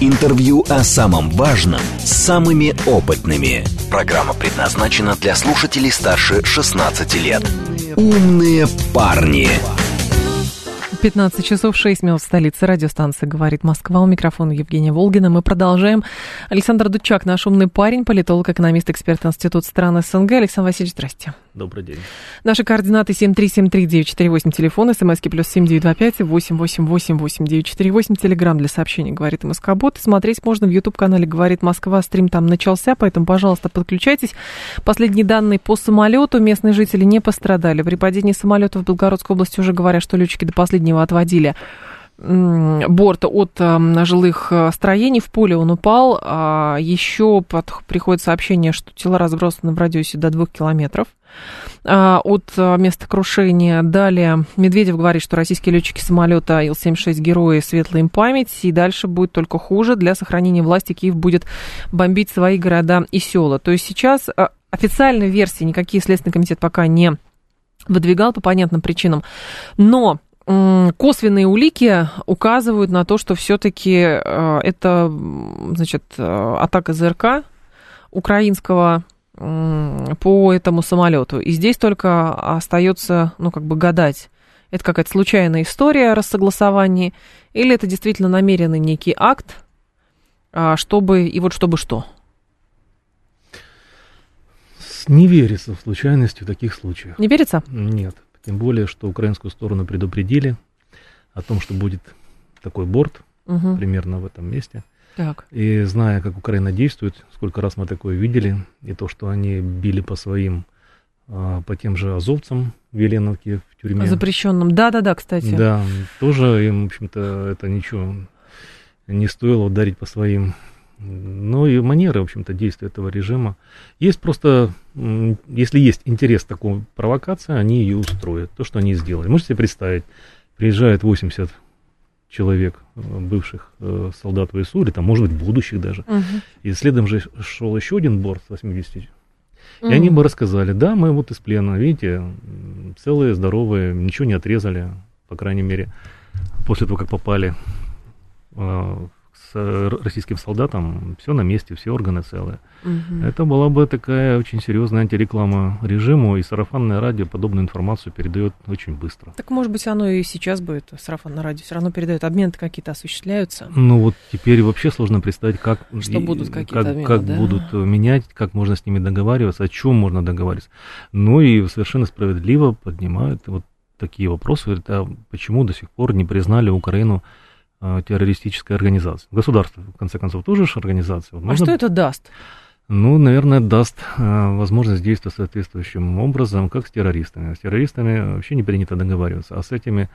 Интервью о самом важном с самыми опытными. Программа предназначена для слушателей старше 16 лет. Умные парни. 15 часов 6 минут в столице. Радиостанция «Говорит Москва». У микрофона Евгения Волгина. Мы продолжаем. Александр Дудчак, наш умный парень, политолог, экономист, эксперт Института стран СНГ. Александр Васильевич, здрасте. Добрый день. Наши координаты 7373948, телефон, смски плюс 7925 8888948, телеграмм для сообщений «Говорит Москобот». Смотреть можно в YouTube-канале «Говорит Москва». Стрим там начался, поэтому, пожалуйста, подключайтесь. Последние данные по самолету. Местные жители не пострадали. При падении самолета в Белгородской области уже говорят, что летчики до последнего отводили борт от э, жилых э, строений. В поле он упал. А еще приходит сообщение, что тела разбросаны в радиусе до двух километров а, от э, места крушения. Далее Медведев говорит, что российские летчики самолета Ил-76 герои, светлая им память, и дальше будет только хуже. Для сохранения власти Киев будет бомбить свои города и села. То есть сейчас официальной версии никакие Следственный комитет пока не выдвигал по понятным причинам. Но косвенные улики указывают на то, что все-таки э, это, значит, э, атака ЗРК украинского по этому самолету. И здесь только остается, ну, как бы гадать, это какая-то случайная история о рассогласовании, или это действительно намеренный некий акт, а, чтобы, и вот чтобы что? Не верится в случайности в таких случаях. Не верится? Нет. Тем более, что украинскую сторону предупредили о том, что будет такой борт угу. примерно в этом месте. Так. И зная, как Украина действует, сколько раз мы такое видели, и то, что они били по своим, а, по тем же азовцам в Еленовке в тюрьме. Запрещенным, да-да-да, кстати. Да, тоже им, в общем-то, это ничего не стоило ударить по своим ну и манеры, в общем-то, действия этого режима. Есть просто, если есть интерес к такой провокации, они ее устроят. То, что они сделали. Можете себе представить, приезжает 80 человек, э, бывших э, солдат ВСУ, или там, может быть, будущих даже. Угу. И следом же шел еще один борт 80. И они бы рассказали, да, мы вот из плена, видите, целые, здоровые, ничего не отрезали, по крайней мере, после того, как попали э, с российским солдатом все на месте, все органы целые. Угу. Это была бы такая очень серьезная антиреклама режиму, и сарафанное радио подобную информацию передает очень быстро. Так может быть оно и сейчас будет, сарафанное радио, все равно передает, обмены какие-то осуществляются? Ну вот теперь вообще сложно представить, как, Что будут какие-то как, обмены, как да? будут менять, как можно с ними договариваться, о чем можно договариваться. Ну и совершенно справедливо поднимают вот такие вопросы, говорят, а почему до сих пор не признали Украину Э, террористическая организация. Государство, в конце концов, тоже же организация. Вот а что это даст? Ну, наверное, даст э, возможность действовать соответствующим образом, как с террористами. С террористами вообще не принято договариваться, а с этими,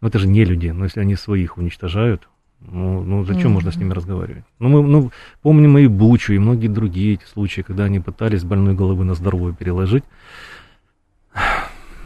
ну, это же не люди, но если они своих уничтожают, ну, ну зачем mm-hmm. можно с ними разговаривать? Ну, мы ну, помним и Бучу, и многие другие эти случаи, когда они пытались больной головы на здоровую переложить.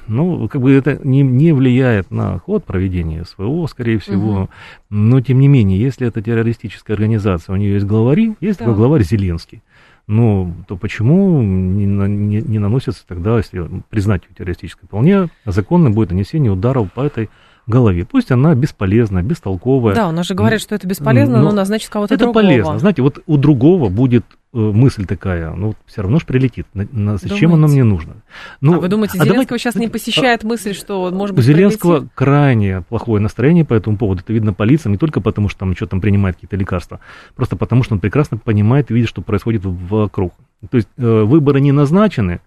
Ну, как бы это не, не влияет на ход проведения СВО, скорее всего. Угу. Но, тем не менее, если это террористическая организация, у нее есть главари, есть да. такой главарь Зеленский. Ну, то почему не, не, не наносится тогда, если признать ее террористической, вполне законно будет нанесение ударов по этой голове. Пусть она бесполезна, бестолковая. Да, у нас же говорят, что это бесполезно, но, но назначит кого-то это другого. Это полезно. Знаете, вот у другого будет э, мысль такая, ну, все равно же прилетит. На, зачем оно мне нужно? Ну, а вы думаете, а Зеленского давайте, сейчас не посещает а, мысль, что, может быть, У Зеленского прилетит? крайне плохое настроение по этому поводу. Это видно по лицам, не только потому, что там что там принимает какие-то лекарства, просто потому, что он прекрасно понимает и видит, что происходит вокруг. То есть э, выборы не назначены,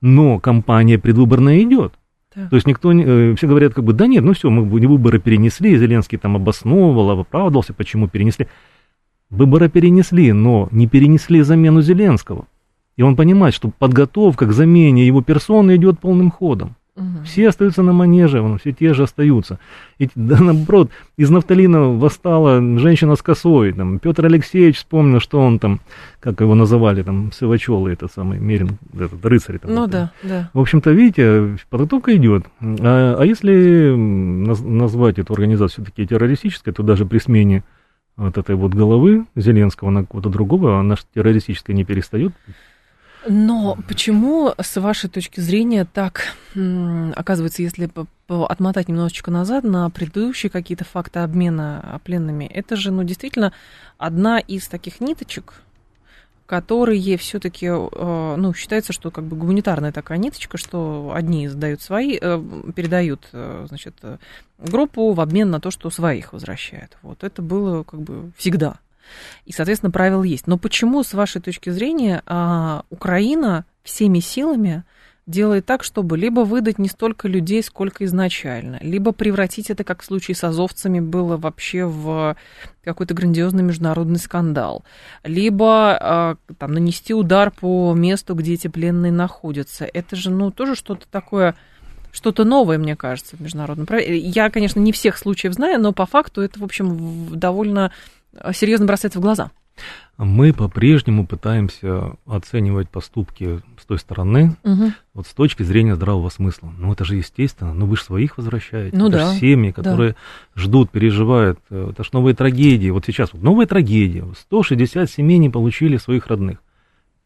но кампания предвыборная идет. Так. То есть никто, э, все говорят, как бы, да нет, ну все, мы выборы перенесли, Зеленский там обосновывал, оправдывался, почему перенесли. Выборы перенесли, но не перенесли замену Зеленского. И он понимает, что подготовка к замене его персоны идет полным ходом. Угу. Все остаются на манеже, вон, все те же остаются. И, да, наоборот, из нафталина восстала женщина с косой. Там, Петр Алексеевич вспомнил, что он там, как его называли, там, Сывачелы, этот самый Мерин, этот рыцарь. Там, ну это. да, да. В общем-то, видите, подготовка идет. А, а если назвать эту организацию все-таки террористической, то даже при смене вот этой вот головы Зеленского на кого-то другого, она террористическая не перестает но почему, с вашей точки зрения, так оказывается, если отмотать немножечко назад на предыдущие какие-то факты обмена пленными, это же, ну, действительно одна из таких ниточек, которые все-таки, э, ну, считается, что как бы гуманитарная такая ниточка, что одни сдают свои, э, передают, э, значит, группу в обмен на то, что своих возвращают. Вот это было как бы всегда. И, соответственно, правил есть. Но почему, с вашей точки зрения, а, Украина всеми силами делает так, чтобы либо выдать не столько людей, сколько изначально, либо превратить это, как в случае с азовцами было вообще в какой-то грандиозный международный скандал, либо а, там, нанести удар по месту, где эти пленные находятся. Это же, ну, тоже что-то такое что-то новое, мне кажется, в международном праве. Я, конечно, не всех случаев знаю, но по факту это, в общем, довольно серьезно бросается в глаза? Мы по-прежнему пытаемся оценивать поступки с той стороны, угу. вот с точки зрения здравого смысла. Ну, это же естественно, ну вы же своих возвращаете. Ну это да. Же семьи, которые да. ждут, переживают. Э, это же новые трагедии. Вот сейчас вот новая трагедия. 160 семей не получили своих родных.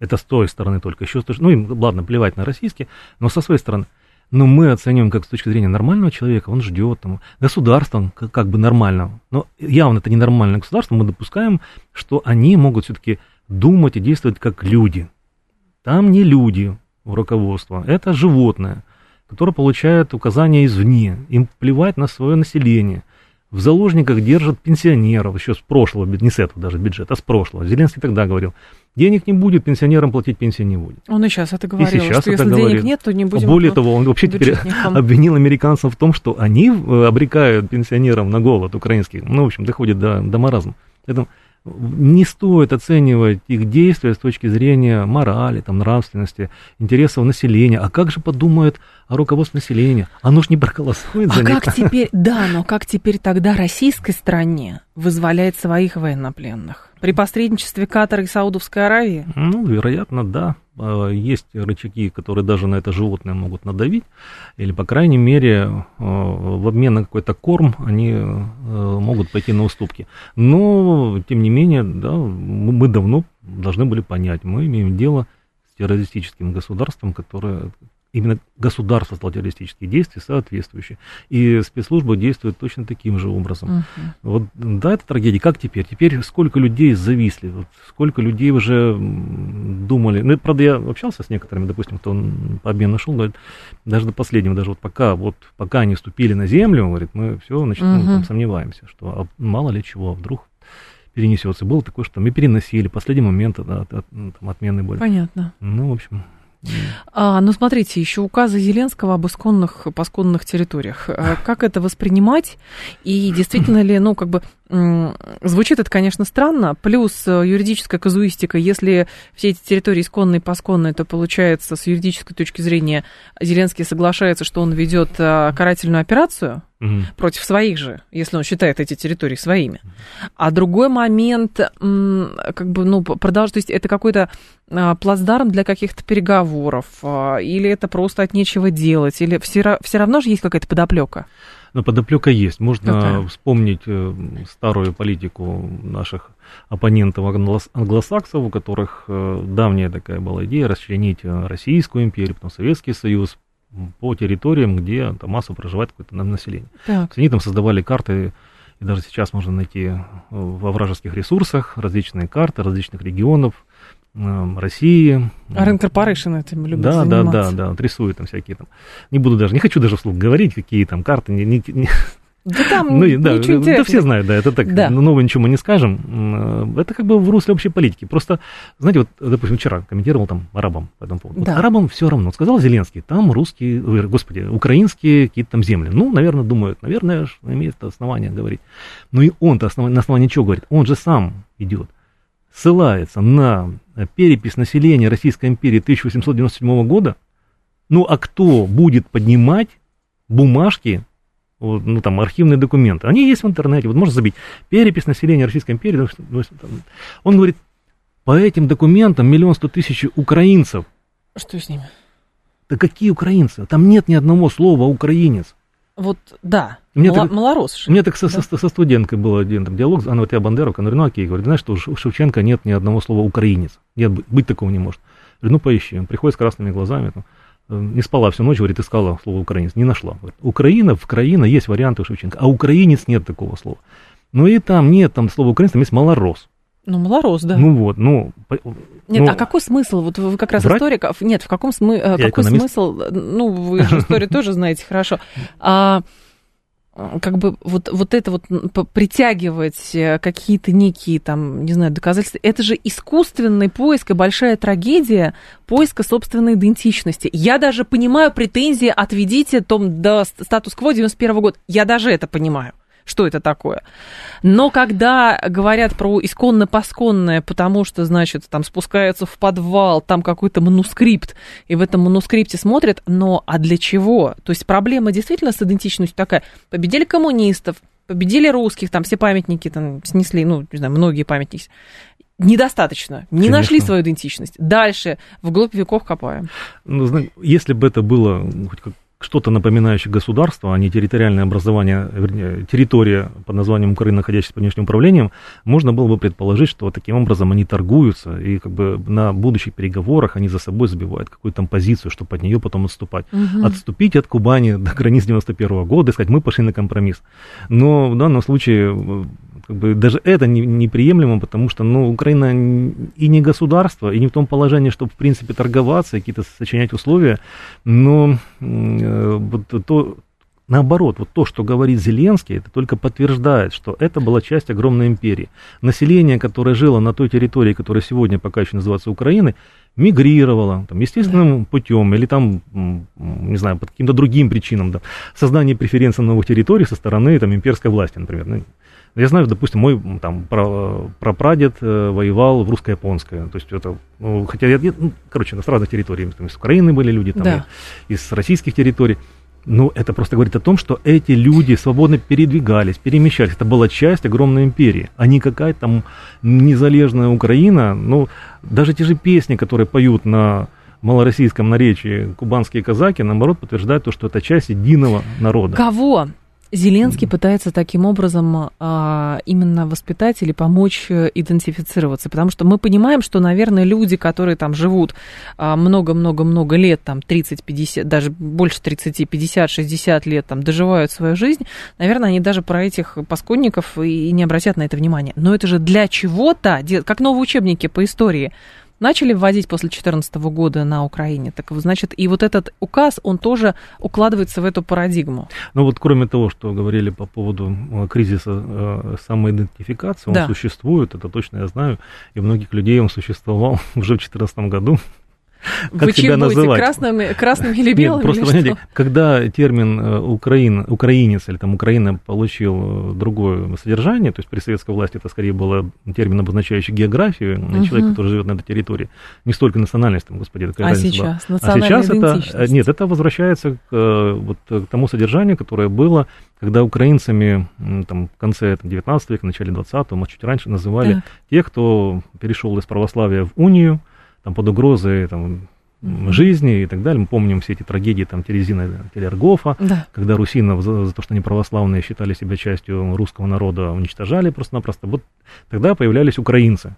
Это с той стороны только. Еще, ну, им, ладно, плевать на российские, но со своей стороны но мы оцениваем как с точки зрения нормального человека, он ждет, там, государства как, как бы нормального. Но явно это ненормальное государство, мы допускаем, что они могут все-таки думать и действовать как люди. Там не люди в руководство, это животное, которое получает указания извне, им плевать на свое население. В заложниках держат пенсионеров, еще с прошлого, не с этого даже бюджета, а с прошлого. Зеленский тогда говорил, денег не будет, пенсионерам платить пенсии не будет. Он и сейчас это говорил, и сейчас что это если говорит. денег нет, то не будем... Более того, он вообще теперь обвинил американцев в том, что они э, обрекают пенсионерам на голод украинских. Ну, в общем, доходит до, до маразма. Поэтому не стоит оценивать их действия с точки зрения морали, там, нравственности, интересов населения. А как же подумают о руководстве населения? Оно ж не проголосует а за них. как теперь, да, но как теперь тогда российской стране вызволять своих военнопленных? При посредничестве Катара и Саудовской Аравии? Ну, вероятно, да. А, есть рычаги, которые даже на это животное могут надавить, или, по крайней мере, а, в обмен на какой-то корм они а, могут пойти на уступки. Но, тем не менее, да, мы давно должны были понять, мы имеем дело с террористическим государством, которое именно государство стало террористические действия соответствующие. И спецслужбы действуют точно таким же образом. Uh-huh. Вот, да, это трагедия. Как теперь? Теперь сколько людей зависли, вот, сколько людей уже думали. Ну, правда, я общался с некоторыми, допустим, кто по обмену нашел, говорит, даже до последнего, даже вот пока, вот, пока они ступили на землю, говорит, мы все, значит, uh-huh. ну, там, сомневаемся, что а мало ли чего, вдруг перенесется. Было такое, что мы переносили, последний момент да, от, от, там, отмены были. Понятно. Ну, в общем... А, ну, смотрите, еще указы Зеленского об исконных, посконных территориях. А как это воспринимать? И действительно ли, ну, как бы, звучит это, конечно, странно. Плюс э, юридическая казуистика. Если все эти территории исконные, посконные, то получается, с юридической точки зрения, Зеленский соглашается, что он ведет э, карательную операцию, угу. против своих же, если он считает эти территории своими. А другой момент, как бы, ну, продолжить, то есть это какой-то а, плацдарм для каких-то переговоров, а, или это просто от нечего делать, или все, все равно же есть какая-то подоплека? Но подоплека есть. Можно Какая? вспомнить э, старую политику наших оппонентов англосаксов, у которых э, давняя такая была идея расчленить э, Российскую империю, потом Советский Союз, по территориям, где там массово проживает какое-то население. Так. Они там создавали карты, и даже сейчас можно найти во вражеских ресурсах различные карты различных регионов, России. А Рен Корпорейшн этим любит да, заниматься. Да, да, да, вот рисуют там всякие там. Не буду даже, не хочу даже вслух говорить, какие там карты, не, не, не, да там ну, да, да, все знают, да, это так, да. но нового ничего мы не скажем. Э, это как бы в русле общей политики. Просто, знаете, вот, допустим, вчера комментировал там арабам по этому поводу. Да. Вот арабам все равно. Сказал Зеленский, там русские, господи, украинские какие-то там земли. Ну, наверное, думают, наверное, имеет основание говорить. Ну и он-то основ... на основании чего говорит? Он же сам идет. Ссылается на перепись населения Российской империи 1897 года, Ну, а кто будет поднимать бумажки, вот, ну, там, архивные документы? Они есть в интернете, вот можно забить. Перепись населения Российской империи. ну, ну. Он говорит, по этим документам миллион сто тысяч украинцев. Что с ними? Да какие украинцы? Там нет ни одного слова украинец. Вот, да, Мне мала- так- малорос меня так со, со- со студенткой был один там, диалог, она вот я Бандеровка, она говорит, ну окей, говорит, знаешь, что у Шевченко нет ни одного слова украинец. Нет, быть, такого не может. Говорю, ну поищи. Он приходит с красными глазами, там, э, не спала всю ночь, говорит, искала слово украинец, не нашла. Говорит, Украина, в Краина есть варианты у Шевченко, а украинец нет такого слова. Ну и там нет там слова украинец, там есть малорос. Ну, малорос, да. Ну вот, ну... Нет, ну, а какой смысл? Вот вы как раз врать? историк. а, Нет, в каком смысле? Я Какой экономист. смысл? Ну, вы же историю тоже знаете хорошо. А как бы вот, вот это вот притягивать э, какие-то некие там, не знаю, доказательства, это же искусственный поиск и большая трагедия поиска собственной идентичности. Я даже понимаю претензии «отведите том до ст- статус-кво 91 года». Я даже это понимаю что это такое. Но когда говорят про исконно-посконное, потому что, значит, там спускаются в подвал, там какой-то манускрипт, и в этом манускрипте смотрят, но а для чего? То есть проблема действительно с идентичностью такая. Победили коммунистов, победили русских, там все памятники там снесли, ну, не знаю, многие памятники. Недостаточно. Не Конечно. нашли свою идентичность. Дальше вглубь веков копаем. Ну, если бы это было хоть как что-то напоминающее государство, а не территориальное образование, вернее, территория под названием Украина, находящаяся под внешним управлением, можно было бы предположить, что таким образом они торгуются, и как бы на будущих переговорах они за собой забивают какую-то там позицию, чтобы от нее потом отступать. Отступить от Кубани до границ 91 года и сказать, мы пошли на компромисс. Но в данном случае как бы даже это не- неприемлемо, потому что ну, Украина и не государство, и не в том положении, чтобы в принципе торговаться, и какие-то сочинять условия, но э, вот то, наоборот, вот то, что говорит Зеленский, это только подтверждает, что это была часть огромной империи. Население, которое жило на той территории, которая сегодня пока еще называется Украиной, мигрировало там, естественным путем или там, не знаю, по каким-то другим причинам, да, создание преференций на новых территорий со стороны там, имперской власти, например. Ну, я знаю, допустим, мой там пра- прапрадед э, воевал в русско-японское. То есть это, ну, хотя я, ну, короче, с разных территорий. Там из Украины были люди, там, Да. из российских территорий. Но это просто говорит о том, что эти люди свободно передвигались, перемещались. Это была часть огромной империи, а не какая-то там незалежная Украина. Ну, даже те же песни, которые поют на малороссийском наречии кубанские казаки, наоборот, подтверждают то, что это часть единого народа. Кого Зеленский пытается таким образом а, именно воспитать или помочь э, идентифицироваться? Потому что мы понимаем, что, наверное, люди, которые там живут а, много-много-много лет, там 30, 50, даже больше 30, 50, 60 лет, там доживают свою жизнь, наверное, они даже про этих пасконников и не обратят на это внимание. Но это же для чего-то, как новые учебники по истории, начали вводить после 2014 года на Украине. Так значит, и вот этот указ, он тоже укладывается в эту парадигму. Ну вот кроме того, что говорили по поводу э, кризиса э, самоидентификации, он Да. существует, это точно я знаю, и многих людей он существовал уже в 2014 году. Как Вы себя называть? красными, красными или Нет, белыми? просто, или понимаете, что? когда термин э, Украин, украинец или там Украина получил э, другое содержание, то есть при советской власти это скорее было термин, обозначающий географию, э, Мгм. человек, который живет на этой территории, не столько национальность, там, господи, какая А разница была. сейчас? А сейчас это, э, нет, это возвращается к, э, вот, э, к тому содержанию, которое было, когда украинцами там, в конце там, 19 века, начале 20-го, может, чуть раньше называли Так. тех, кто перешел из православия в унию, там, под угрозой там, жизни и так далее. Мы помним все эти трагедии там, Терезина Телергофа, Да. когда русинов за, за то, что они православные, считали себя частью русского народа, уничтожали просто-напросто. Вот тогда появлялись украинцы.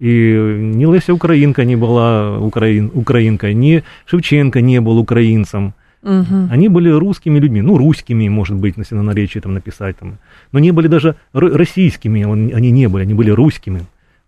И ни Леся Украинка не была украин, украинкой, ни Шевченко не был украинцем. Мгм. Они были русскими людьми, ну, русскими, может быть, на наречии там написать, там, но не были даже российскими, он- они не были, они были русскими,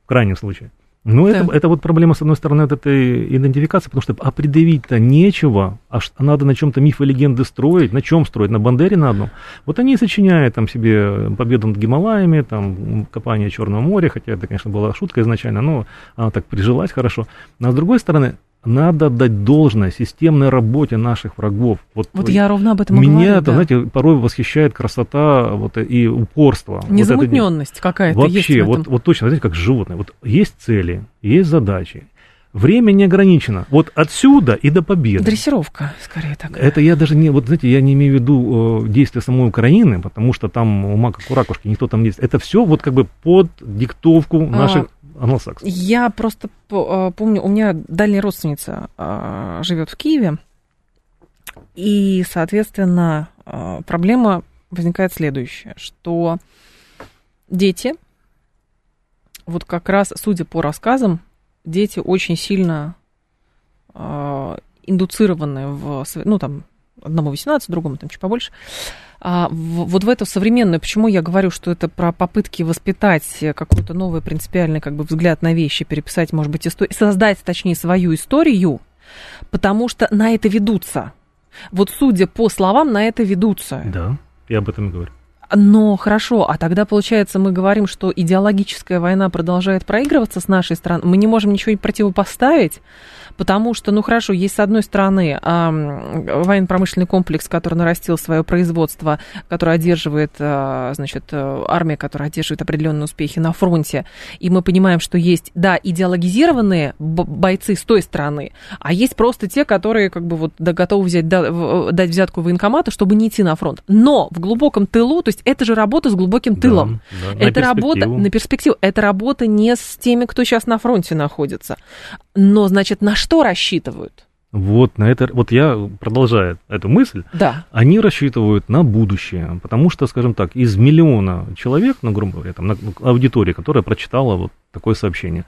в крайнем случае. Но это, это вот проблема, с одной стороны, от этой идентификации, потому что определить-то нечего, а ш- надо на чем-то мифы и легенды строить, на чем строить, на Бандере на одном. Вот они и сочиняют там себе победу над Гималаями, там, копание Черного моря, хотя это, конечно, была шутка изначально, но она так прижилась хорошо. Но с другой стороны, надо дать должное системной работе наших врагов. Вот, Вот я ровно об этом меня, говорю. это, да. знаете, порой восхищает красота вот, и упорство. Вот Незамутненность какая-то есть в Вообще, этом. вот, вот точно, знаете, как животное. Вот есть цели, есть задачи. Время не ограничено. Вот отсюда и до победы. Дрессировка, скорее так. Это я даже не, вот знаете, я не имею в виду э, действия самой Украины, потому что там ума как у ракушки, никто там не... Это все вот как бы под диктовку наших а, англосаксов. Я просто э, помню, у меня дальняя родственница э, живет в Киеве, и, соответственно, э, проблема возникает следующая, что дети, вот как раз, судя по рассказам, дети очень сильно индуцированы в, ну, там, одному 18, другому там чуть побольше, а, в, вот в эту современную, почему я говорю, что это про попытки воспитать какой-то новый принципиальный как бы взгляд на вещи, переписать, может быть, историю, создать, точнее, свою историю, потому что на это ведутся. Вот судя по словам, на это ведутся. Да, я об этом и говорю. Но хорошо, а тогда, получается, мы говорим, что идеологическая война продолжает проигрываться с нашей стороны. Мы не можем ничего противопоставить, потому что, ну хорошо, есть с одной стороны военно-промышленный комплекс, который нарастил свое производство, который одерживает, а, значит, армия, которая одерживает определенные успехи на фронте, и мы понимаем, что есть, да, идеологизированные бойцы с той стороны, а есть просто те, которые как бы вот готовы взять, дать взятку военкомату, чтобы не идти на фронт. Но в глубоком тылу, то есть это же работа с глубоким тылом. Да, да, это работа на перспективу. Это работа не с теми, кто сейчас на фронте находится. Но, значит, на что рассчитывают? Вот на это, вот я продолжаю эту мысль. Да. Они рассчитывают на будущее, потому что, скажем так, из миллиона человек, ну, грубо говоря, там, на аудитории, которая прочитала вот такое сообщение,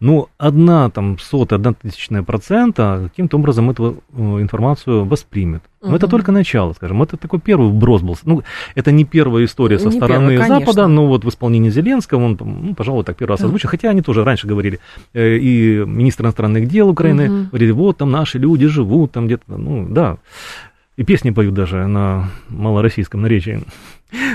ну, одна там сотая, одна тысячная процента каким-то образом эту э, информацию воспримет. Но угу. это только начало, скажем. Это такой первый вброс был. Ну, это не первая история со не стороны первый, Запада, но вот в исполнении Зеленского он, ну, пожалуй, так первый раз озвучил. Хотя они тоже раньше говорили, э, и министр иностранных дел Украины угу. говорили, вот там наши люди живут, там где-то, ну, да. И песни поют даже на малороссийском наречии.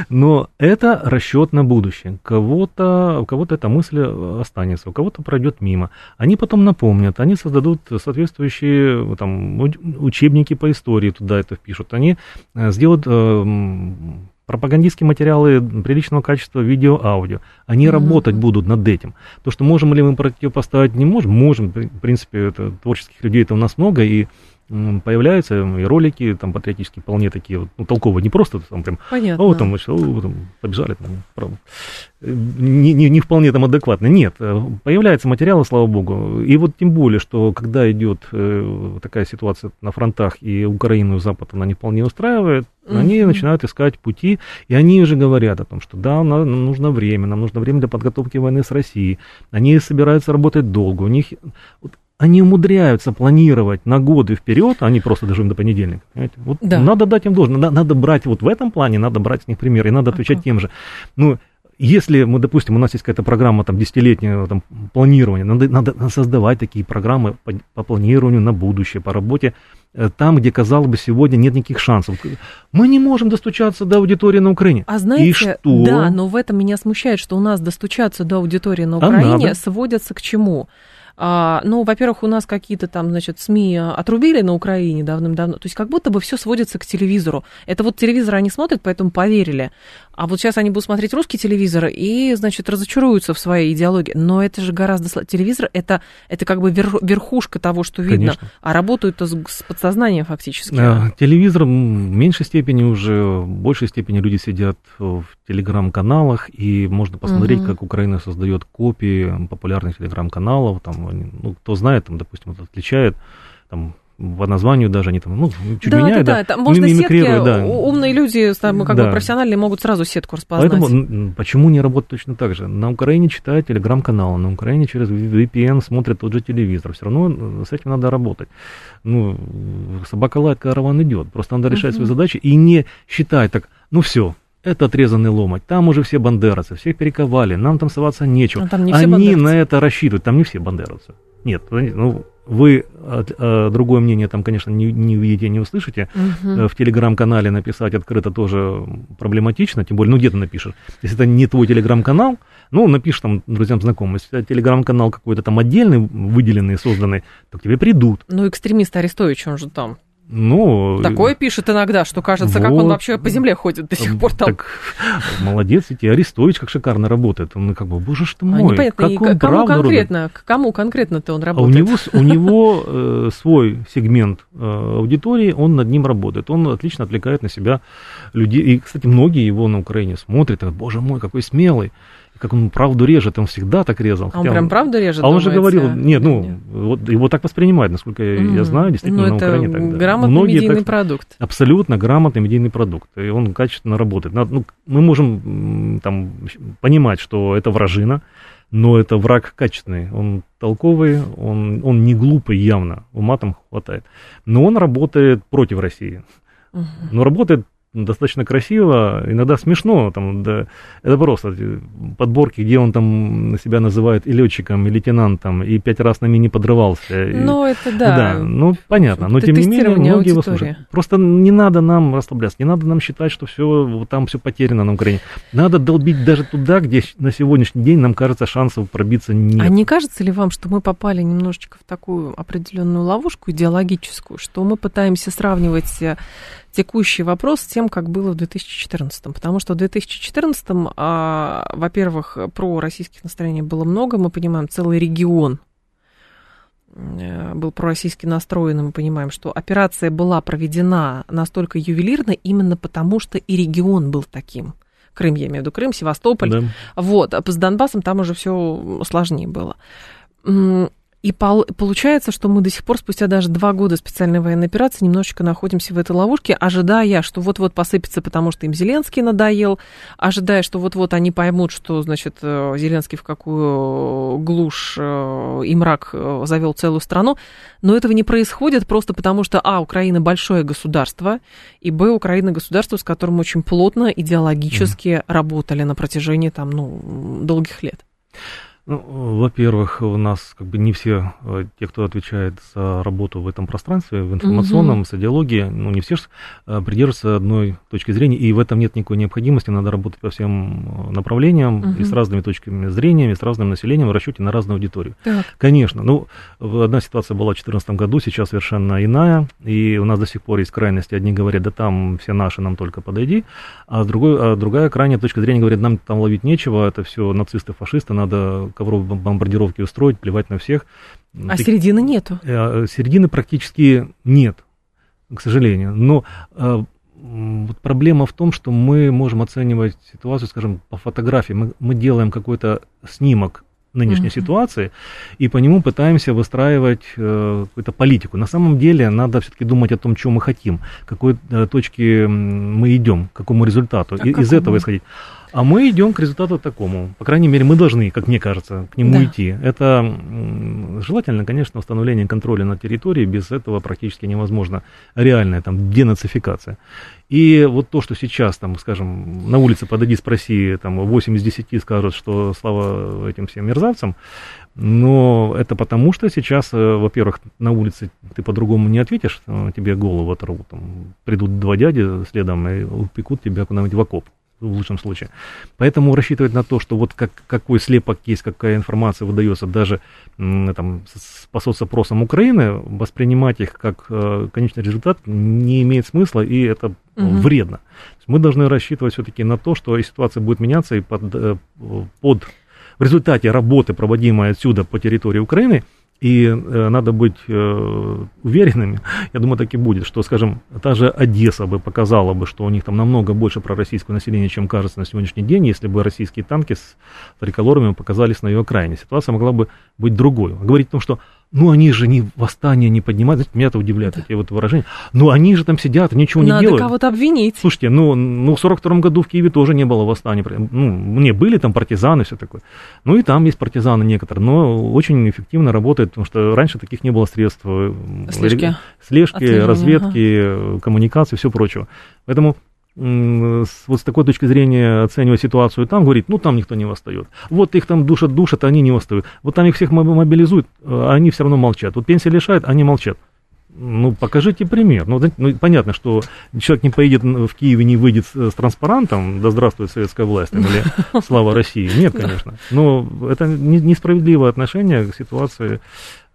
Но это расчет на будущее. Кого-то, у кого-то эта мысль останется, у кого-то пройдет мимо. Они потом напомнят, они создадут соответствующие там, учебники по истории, туда это впишут. Они э, сделают э, пропагандистские материалы приличного качества, видео, аудио. Они mm-hmm. работать будут над этим. То, что можем ли мы противопоставить, не можем. Можем. В принципе, это, творческих людей это у нас много, и появляются и ролики там патриотические вполне такие вот, ну, толковые, не просто там прям, Понятно. о, там, значит, о, там, побежали, там, правда. Не, не, не вполне там адекватно. Нет, э, появляются материалы, слава богу. И вот тем более, что когда идет э, такая ситуация на фронтах, и Украину и Запад она не вполне устраивает, mm-hmm. они начинают искать пути, и они уже говорят о том, что да, нам нужно время, нам нужно время для подготовки войны с Россией. Они собираются работать долго. У них вот, они умудряются планировать на годы вперед, они просто доживем до понедельника. Понимаете? Вот да. Надо дать им должное, надо, надо брать вот в этом плане, надо брать с них пример, и надо отвечать ага. тем же. Ну, если мы, допустим, у нас есть какая-то программа там десятилетнего там, планирования, надо, надо создавать такие программы по, по планированию на будущее, по работе э, там, где, казалось бы, сегодня нет никаких шансов. Мы не можем достучаться до аудитории на Украине. А знаете, И что? да, но в этом меня смущает, что у нас достучаться до аудитории на а Украине а сводятся к чему? А, ну, во-первых, у нас какие-то там, значит, СМИ отрубили на Украине давным-давно. То есть как будто бы все сводится к телевизору. Это вот телевизор они смотрят, поэтому поверили. А вот сейчас они будут смотреть русский телевизор и, значит, разочаруются в своей идеологии. Но это же гораздо... Телевизор это, это как бы верхушка того, что видно. Конечно. А работают-то с, с подсознанием фактически. Да, телевизор в меньшей степени уже, в большей степени люди сидят в телеграм-каналах, и можно посмотреть, угу. как Украина создает копии популярных телеграм-каналов. Там, ну, кто знает, там, допустим, отличает там, по названию даже они там, ну, чуть да, меняют, да, да. да. Можно сетки, да. умные люди, там, как да. бы профессиональные, могут сразу сетку распознать. Поэтому почему не работать точно так же? На Украине читают телеграм-каналы, на Украине через VPN смотрят тот же телевизор. Все равно с этим надо работать. Ну, собака лает, караван идет. Просто надо решать uh-huh. свои задачи и не считать так, ну все, это отрезанный ломоть. Там уже все бандеровцы, всех перековали, нам там соваться нечего. Но там не Они бандеровцы. на это рассчитывают, там не все бандеровцы. Нет, ну, вы э, другое мнение там, конечно, не, не увидите, не услышите. Угу. В телеграм-канале написать открыто тоже проблематично, тем более, ну где ты напишешь? Если это не твой телеграм-канал, ну, напишешь там друзьям, знакомым. Если телеграм-канал какой-то там отдельный, выделенный, созданный, то к тебе придут. Ну, экстремист Арестович, он же там. Ну, Такое пишет иногда, что кажется, как он вот. вообще по земле ходит до сих пор там. Так, молодец, ведь и Арестович как шикарно работает. Он как бы, боже ж ты А мой, непонятно, как он к- кому конкретно, к кому конкретно-то он А у работает? него, у него э, свой сегмент э, аудитории, он над ним работает. Он отлично отвлекает на себя людей. И, кстати, многие его на Украине смотрят, и говорят, боже мой, какой смелый. Как он правду режет, он всегда так резал. А он прям правду режет, А он же говорил, нет, ну, Нет. вот его так воспринимают, насколько я Мгм. знаю, действительно, Ну, на Украине так. да. грамотный Многие медийный так- продукт. абсолютно грамотный медийный продукт, и он качественно работает. Ну, мы можем там понимать, что это вражина, но это враг качественный, он толковый, он, он не глупый явно, ума там хватает. Но он работает против России. Мгм. Но работает достаточно красиво, иногда смешно, там, да, это просто подборки, где он там себя называет и летчиком, и лейтенантом, и пять раз на мини подрывался. Ну, это да. ну понятно, но тем не менее многие его аудитории. слушают. Просто не надо нам расслабляться, не надо нам считать, что все там все потеряно на Украине. Надо долбить даже туда, где на сегодняшний день нам кажется шансов пробиться нет. А не кажется ли вам, что мы попали немножечко в такую определенную ловушку идеологическую, что мы пытаемся сравнивать э, текущий вопрос с тем, как было в 2014? Потому что в 2014, а, во-первых, про российских настроений было много, мы понимаем, целый регион э, был пророссийски настроен, и мы понимаем, что операция была проведена настолько ювелирно именно потому, что и регион был таким. Крым, я имею в виду Крым, Севастополь, Да. вот, а с Донбассом там уже все сложнее было. И пол- получается, что мы до сих пор, спустя даже два года специальной военной операции, немножечко находимся в этой ловушке, ожидая, что вот-вот посыпется, потому что им Зеленский надоел, ожидая, что вот-вот они поймут, что, значит, э, Зеленский в какую глушь э, и мрак э, завел целую страну. Но этого не происходит просто потому, что, а, Украина большое государство, и, б, Украина государство, с которым очень плотно идеологически работали на протяжении, там, ну, долгих лет. Ну, во-первых, у нас как бы не все э, те, кто отвечает за работу в этом пространстве, в информационном, с идеологией, ну, не все ж, э, придерживаются одной точки зрения, и в этом нет никакой необходимости, надо работать по всем э, направлениям, и Мгм. с разными точками зрения, и с разным населением, в расчете на разную аудиторию. Так. Конечно, ну, одна ситуация была в 2014 году, сейчас совершенно иная, и у нас до сих пор есть крайности. Одни говорят, да там все наши, нам только подойди, а, другой, а другая крайняя точка зрения говорит, нам там ловить нечего, это все нацисты, фашисты, надо ковровые бом- бомбардировки устроить, плевать на всех. А Так- середины нету. Э, Середины практически нет, к сожалению. Но э, вот проблема в том, что мы можем оценивать ситуацию, скажем, по фотографии. Мы, мы делаем какой-то снимок нынешней Мгм. ситуации и по нему пытаемся выстраивать э, какую-то политику. На самом деле надо все-таки думать о том, чего мы хотим, к какой э, точке мы идем, к какому результату, А и, из какому? этого исходить. А мы идем к результату такому. По крайней мере, мы должны, как мне кажется, к нему Да. идти. Это желательно, конечно, установление контроля на территории. Без этого практически невозможно реальная там денацификация. И вот то, что сейчас, там, скажем, на улице подойди, спроси, там, 8 из 10 скажут, что слава этим всем мерзавцам, но это потому, что сейчас, э, во-первых, на улице ты по-другому не ответишь, э, тебе голову оторвут, там, придут два дяди следом и упекут тебя куда-нибудь в окоп в лучшем случае. Поэтому рассчитывать на то, что вот как, какой слепок есть, какая информация выдается даже там, по соцопросам Украины, воспринимать их как э, конечный результат не имеет смысла, и это Мгм. вредно. Мы должны рассчитывать все-таки на то, что ситуация будет меняться, и под, э, под в результате работы, проводимой отсюда по территории Украины, и э, надо быть э, уверенными, я думаю, так и будет, что, скажем, та же Одесса бы показала бы, что у них там намного больше пророссийского населения, чем кажется на сегодняшний день, если бы российские танки с триколорами показались на ее окраине. Ситуация могла бы быть другой. Говорить о том, что ну они же не восстание не поднимают, знаете, меня это удивляет, эти вот выражения. Ну они же там сидят, ничего не Надо делают. кого-то обвинить. Слушайте, ну, ну в 42 году в Киеве тоже не было восстания. Ну, мне были там партизаны, все такое. Ну, и там есть партизаны некоторые, но очень эффективно работает, потому что раньше таких не было средств. э, Слежки. Слежки, разведки, э, коммуникации, все прочего. Поэтому с- вот с такой точки зрения оценивать ситуацию там, говорит, ну там никто не восстает. Вот их там душат, душат, они не восстают. Вот там их всех моб- мобилизуют, а они все равно молчат. Вот пенсии лишают, они молчат. Ну, покажите пример. Ну, ну, понятно, что человек не поедет в Киеве, не выйдет с, с транспарантом, да здравствует советская власть, или слава России. Нет, конечно. Но это не- несправедливое отношение к ситуации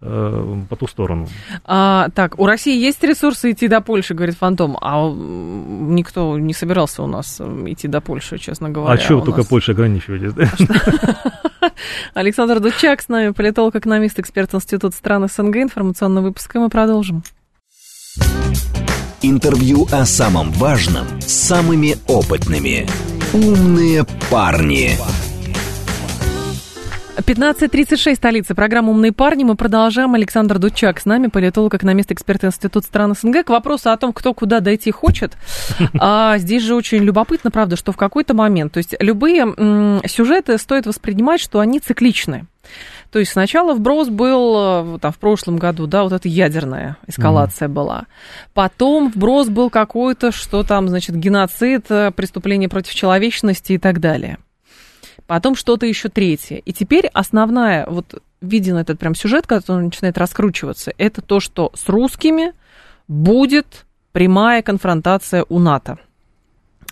э, по ту сторону. А, так, у России есть ресурсы идти до Польши, говорит Фантом, а никто не собирался у нас м, идти до Польши, честно говоря. а что только нас- Польшей ограничиваетесь? да? Александр Дучак с нами, политолог, экономист, эксперт Института стран СНГ. Информационный выпуск, и мы продолжим. Интервью о самом важном с самыми опытными. «Умные парни». 15.36, столица. Программа «Умные парни». Мы продолжаем. Александр Дучак с нами, политолог, экономист, эксперт Института стран СНГ. К вопросу о том, кто куда дойти хочет. А, здесь же очень любопытно, правда, что в какой-то момент, то есть любые м, сюжеты стоит воспринимать, что они цикличны. То есть сначала вброс был э, там, в прошлом году, да, вот эта ядерная эскалация была. Потом вброс был какой-то, что там, значит, геноцид, э, преступление против человечности и так далее. Потом что-то еще третье. И теперь основная, вот виден этот прям сюжет, который начинает раскручиваться, это то, что с русскими будет прямая конфронтация у НАТО.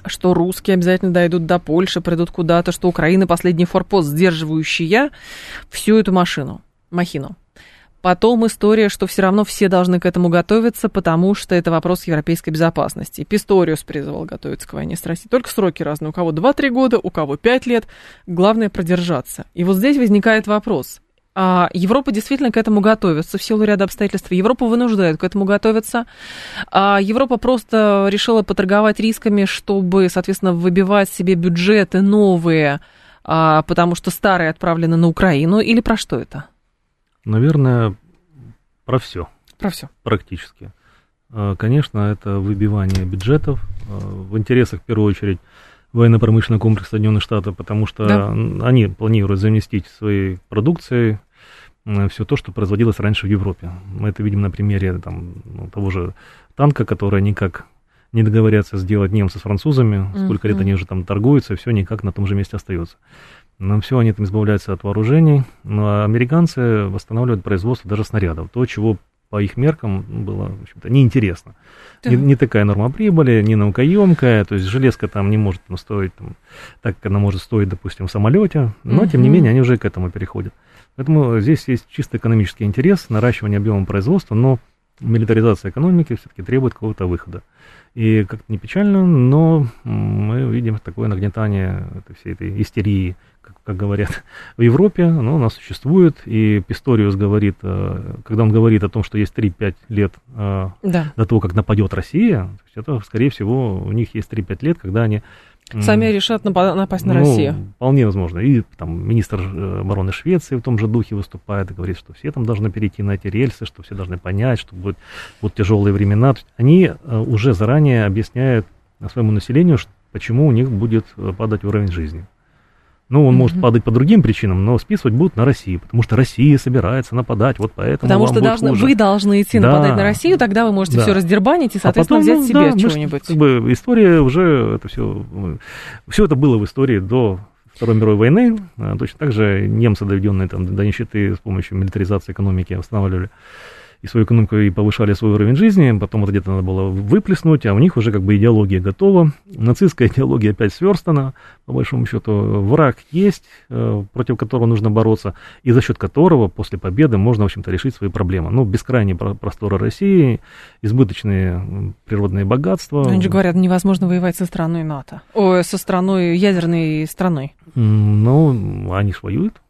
Что русские обязательно дойдут до Польши, придут куда-то, что Украина последний форпост, сдерживающая всю эту машину, махину. Потом история, что все равно все должны к этому готовиться, потому что это вопрос европейской безопасности. Писториус призывал готовиться к войне с Россией. Только сроки разные. У кого 2-3 года, у кого 5 лет. Главное продержаться. И вот здесь возникает вопрос. А Европа действительно к этому готовится в силу ряда обстоятельств. Европу вынуждают к этому готовиться. А Европа просто решила поторговать рисками, чтобы, соответственно, выбивать себе бюджеты новые, а, потому что старые отправлены на Украину. Или про что это? Наверное, про все. Про все. практически. Э, Конечно, это выбивание бюджетов э, в интересах, в первую очередь, военно-промышленного комплекса Соединенных Штатов, потому что Да. они планируют заместить своей продукцией все то, что производилось раньше в Европе. Мы это видим на примере там, ну, того же танка, который никак не договорятся сделать немцы с французами, сколько лет они уже там торгуются, и все никак на том же месте остается. Но все, они там избавляются от вооружений. Ну, а американцы восстанавливают производство даже снарядов. То, чего по их меркам было, в общем-то, неинтересно. Не, Так. не такая норма прибыли, не наукоемкая, то есть железка там не может там, стоить там, так, как она может стоить, допустим, в самолете, но, тем не менее, они уже к этому переходят. Поэтому здесь есть чисто экономический интерес, наращивание объема производства, но милитаризация экономики все-таки требует какого-то выхода. И как-то не печально, но мы видим такое нагнетание этой всей этой истерии, как, как говорят в Европе, оно у нас существует, и Писториус говорит, э, когда он говорит о том, что есть 3-5 лет э, Да. до того, как нападет Россия, то есть это, скорее всего, у них есть 3-5 лет, когда они... Сами решат напа- напасть на ну, Россию. Вполне возможно. И там министр э, обороны Швеции в том же духе выступает и говорит, что все там должны перейти на эти рельсы, что все должны понять, что будет, будут тяжелые времена. Они э, уже заранее объясняют своему населению, почему у них будет э, падать уровень жизни. Ну, он может Мгм. падать по другим причинам, но списывать будут на Россию, потому что Россия собирается нападать, вот поэтому Потому что должны, хуже. вы должны идти Да. нападать на Россию, тогда вы можете Да. все раздербанить и, А соответственно, потом, взять ну, себе да, чего-нибудь. Как бы история уже это все, все это было в истории до Второй мировой войны. А, Точно так же немцы, доведенные там до нищеты с помощью милитаризации экономики, восстанавливали и свою экономику и повышали свой уровень жизни, потом вот где-то надо было выплеснуть, а у них уже как бы идеология готова. Нацистская идеология опять сверстана, по большому счету враг есть, э, против которого нужно бороться, и за счет которого после победы можно, в общем-то, решить свои проблемы. Ну, бескрайние про- просторы России, избыточные природные богатства. Они же говорят, невозможно воевать со страной НАТО. Ой, со страной, ядерной страной. Ну, они ж воюют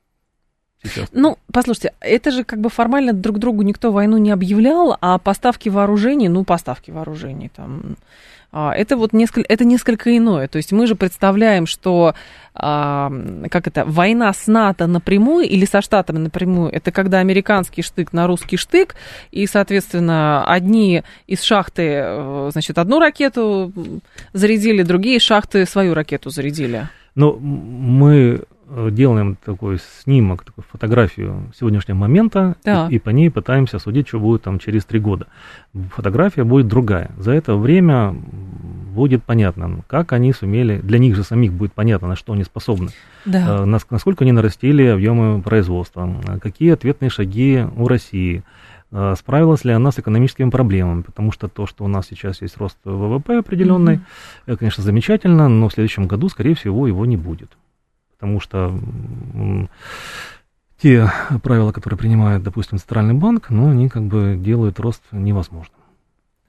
сейчас. Ну, послушайте, это же как бы формально друг другу никто войну не объявлял, а поставки вооружений, ну, поставки вооружений там, а, это вот несколько, это несколько иное. То есть мы же представляем, что а, как это, война с НАТО напрямую или со Штатами напрямую, это когда американский штык на русский штык, и, соответственно, одни из шахты, э, значит, одну ракету зарядили, другие шахты свою ракету зарядили. М- мы делаем такой снимок, такую фотографию сегодняшнего момента, Так. и, и по ней пытаемся судить, что будет там через три года. Фотография будет другая. За это время будет понятно, как они сумели, для них же самих будет понятно, на что они способны, Да. э, нас- насколько они нарастили объемы производства, э, какие ответные шаги у России, э, справилась ли она с экономическими проблемами, потому что то, что у нас сейчас есть рост ВВП определенный, это, конечно, замечательно, но в следующем году, скорее всего, его не будет. Потому что те правила, которые принимает, допустим, Центральный банк, но они как бы делают рост невозможным.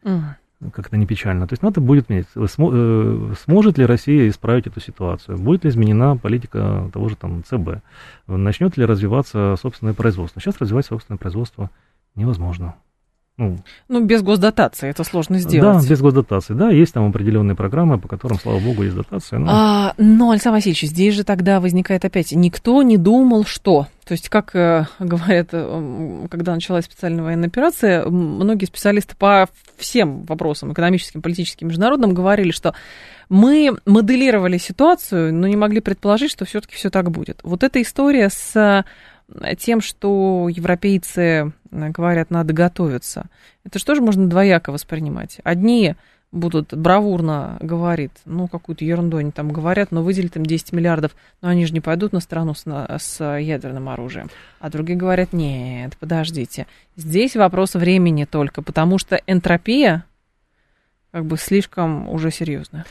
Мгм. Как это не печально. То есть надо будет менять. Смо- э, Сможет ли Россия исправить эту ситуацию? Будет ли изменена политика того же там ЦБ? Начнет ли развиваться собственное производство? Сейчас развивать собственное производство невозможно. Ну, Ну, без госдотации это сложно сделать. Да, без госдотации. Да, есть там определенные программы, по которым, слава богу, есть дотация. Но... А, но, Александр Васильевич, здесь же тогда возникает опять, никто не думал, что. То есть, как э, говорят, э, м, когда началась специальная военная операция, многие специалисты по всем вопросам, экономическим, политическим, международным, говорили, что мы моделировали ситуацию, но не могли предположить, что все-таки все так будет. Вот эта история с тем, что европейцы э, говорят, надо готовиться, это же можно двояко воспринимать? Одни будут бравурно говорить, ну, какую-то ерунду они там говорят, но выделят им 10 миллиардов, но они же не пойдут на страну с, с ядерным оружием. А другие говорят, нет, подождите, здесь вопрос времени только, потому что энтропия как бы слишком уже серьезная.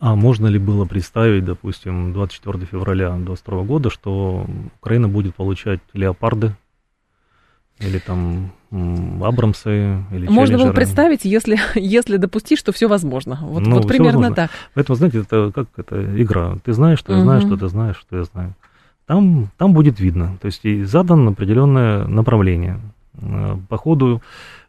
А можно ли было представить, допустим, 24 февраля 2022 года, что Украина будет получать леопарды или там Абрамсы или Можно было представить, если, если допустить, что все возможно. Вот, Ну, вот примерно возможно. так. Поэтому, знаете, это как это игра. Ты знаешь, что я знаю, Мгм. что ты знаешь, что я знаю. Там, там будет видно. То есть и задан определенное направление. Э, По ходу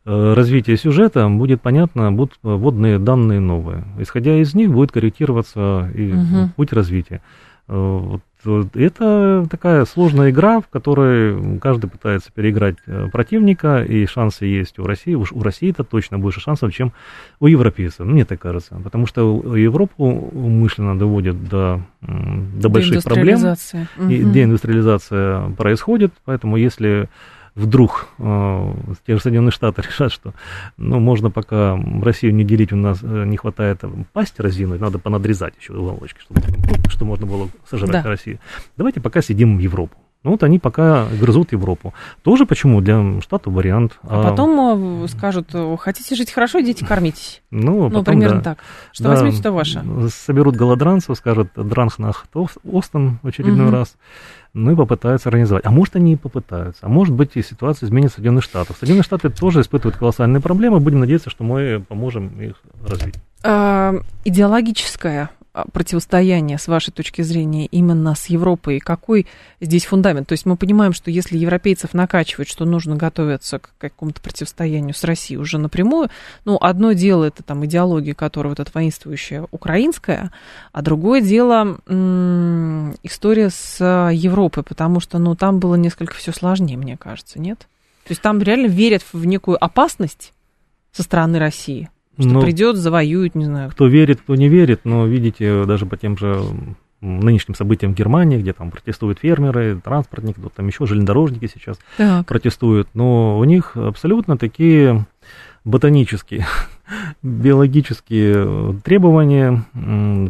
развития сюжета будет понятно, будут вводные данные новые. Исходя из них будет корректироваться и Мгм. путь развития. Э, Вот, вот это такая сложная игра, в которой каждый пытается переиграть э, противника, и шансы есть у России. Уж у России это точно больше шансов, чем у европейцев, мне так кажется. Потому что Европу умышленно доводят до, до больших проблем, Деиндустриализация. и деиндустриализация происходит, поэтому если вдруг э, те же Соединенные Штаты решат, что ну, можно пока Россию не делить, у нас э, не хватает э, пасть разинуть, надо понадрезать еще уголочки, чтобы, чтобы можно было сожрать Да. Россию. Давайте пока сидим в Европу. Ну вот они пока грызут Европу. Тоже почему? Для Штатов вариант. А потом э, скажут, э, хотите жить хорошо, идите кормитесь. ну, Ну, потом, примерно да. так. Что Да, возьмете, то ваше. Соберут голодранцев, скажут Дранхнах Остен в очередной Мгм. раз, ну и попытаются организовать. А может, они и попытаются. А может быть, и ситуация изменится в Соединенных Штатах. Соединенные Штаты тоже испытывают колоссальные проблемы. Будем надеяться, что мы поможем их развить. А, идеологическое а, противостояние, с вашей точки зрения, именно с Европой, какой здесь фундамент? То есть мы понимаем, что если европейцев накачивать, что нужно готовиться к какому-то противостоянию с Россией уже напрямую, ну, одно дело это там идеология, которая вот эта воинствующая украинская, а другое дело м, история с а, Европой, потому что, ну, там было несколько все сложнее, мне кажется, нет? То есть там реально верят в некую опасность со стороны России, что Но придет, завоюет, не знаю. кто верит, кто не верит, но видите, даже по тем же нынешним событиям в Германии, где там протестуют фермеры, транспортники, тут там еще железнодорожники сейчас Так. протестуют, но у них абсолютно такие ботанические, биологические э, требования,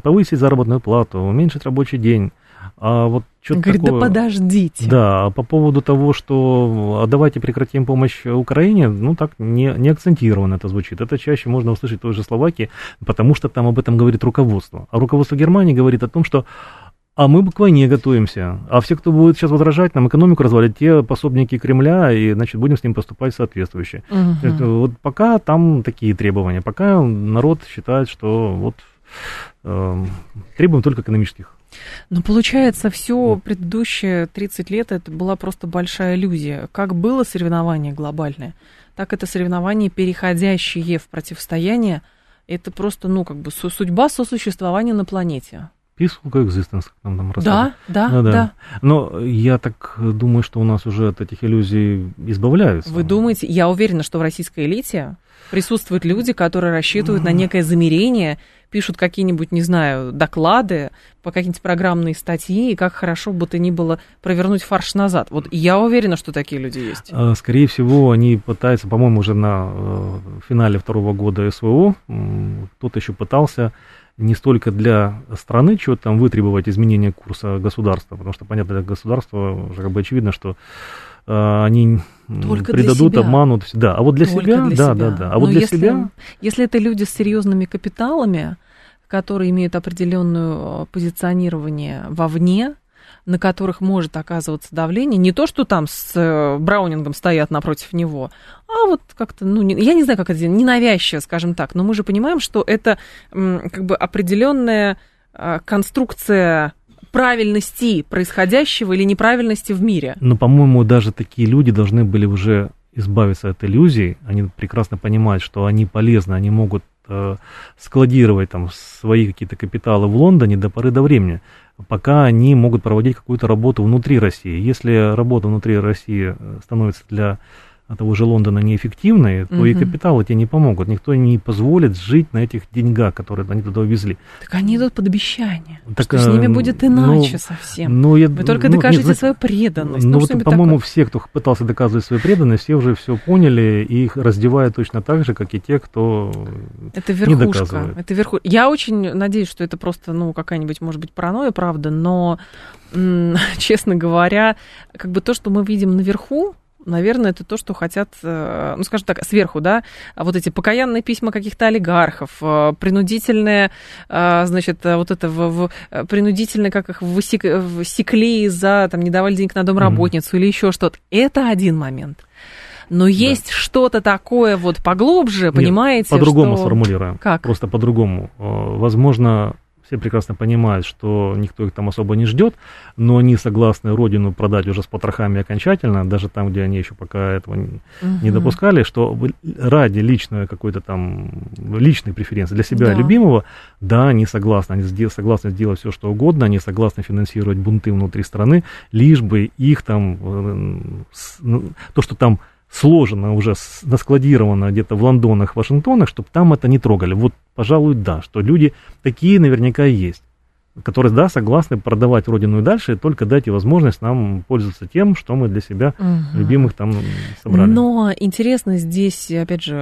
повысить заработную плату, уменьшить рабочий день. А вот что-то Говорит, такое... да подождите. Да, а по поводу того, что а давайте прекратим помощь Украине, ну так не, не акцентированно это звучит. Это чаще можно услышать в той же Словакии, потому что там об этом говорит руководство. А руководство Германии говорит о том, что а мы к войне готовимся. А все, кто будет сейчас возражать, нам экономику развалить, те пособники Кремля, и, значит, будем с ним поступать соответствующе. Это вот пока там такие требования, пока народ считает, что вот э, требуем только экономических. Но получается, все предыдущие 30 лет это была просто большая иллюзия. Как было соревнование глобальное, так это соревнование, переходящее в противостояние. Это просто, ну, как бы су- судьба сосуществования на планете. Peaceful coexistence, как нам там Да, да, Ну да, да. Но я так думаю, что у нас уже от этих иллюзий избавляются. Вы думаете, я уверена, что в российской элите присутствуют люди, которые рассчитывают на некое замерение, пишут какие-нибудь, не знаю, доклады по какие-нибудь программные статьи, и как хорошо бы то ни было провернуть фарш назад. Вот я уверена, что такие люди есть. А, Скорее всего, они пытаются, по-моему, уже на э, финале второго года СВО, кто-то еще пытался не столько для страны чего-то там вытребовать изменения курса государства, потому что, понятно, для государства уже как бы очевидно, что э, они Только себя. обманут. Да, а вот для Только себя, для да, себя. да, да. А Но вот для если, себя, Если это люди с серьезными капиталами, которые имеют определенную позиционирование вовне, на которых может оказываться давление, не то, что там с э, Браунингом стоят напротив него, а вот как-то, ну, не, я не знаю, как это, ненавязчиво, скажем так, но мы же понимаем, что это как бы определенная а, конструкция правильности происходящего или неправильности в мире. Но, по-моему, даже такие люди должны были уже избавиться от иллюзий. Они прекрасно понимают, что они полезны, они могут э, складировать там свои какие-то капиталы в Лондоне до поры до времени, пока они могут проводить какую-то работу внутри России. Если работа внутри России э, становится для того же Лондона неэффективные, то угу. и капиталы тебе не помогут. Никто не позволит жить на этих деньгах, которые они туда увезли. Так они идут под обещание, так, что с ними э, будет ну, иначе ну, совсем. Ну, я, Вы только ну, докажите нет, свою преданность. Ну, ну вот, по-моему, все, кто пытался доказывать свою преданность, все уже все поняли, и их раздевают точно так же, как и те, кто это верхушка, не доказывает. Это верху... Я очень надеюсь, что это просто, ну, какая-нибудь, может быть, паранойя, правда, но, честно говоря, как бы то, что мы видим наверху, наверное, это то, что хотят, э, ну, скажем так, сверху, да, вот эти покаянные письма каких-то олигархов, э, принудительные, э, значит, вот это в, в, принудительное, как их высек, всекли за, там, не давали денег на домработницу mm-hmm. или еще что-то. Это один момент. Но есть да. что-то такое вот поглубже, Нет, понимаете? По-другому что... сформулируем. Как? Просто по-другому. Возможно, все прекрасно понимают, что никто их там особо не ждет, но они согласны родину продать уже с потрохами окончательно, даже там, где они еще пока этого угу. не допускали, что ради личной какой-то там личной преференции для себя да. любимого, да, они согласны, они согласны сделать все, что угодно, они согласны финансировать бунты внутри страны, лишь бы их там, э, ну, то, что там сложено уже, наскладировано где-то в Лондонах, Вашингтонах, чтобы там это не трогали. Вот, пожалуй, да, что люди такие наверняка есть, которые, да, согласны продавать родину и дальше, только дайте возможность нам пользоваться тем, что мы для себя угу. любимых там собрали. Но интересно здесь, опять же,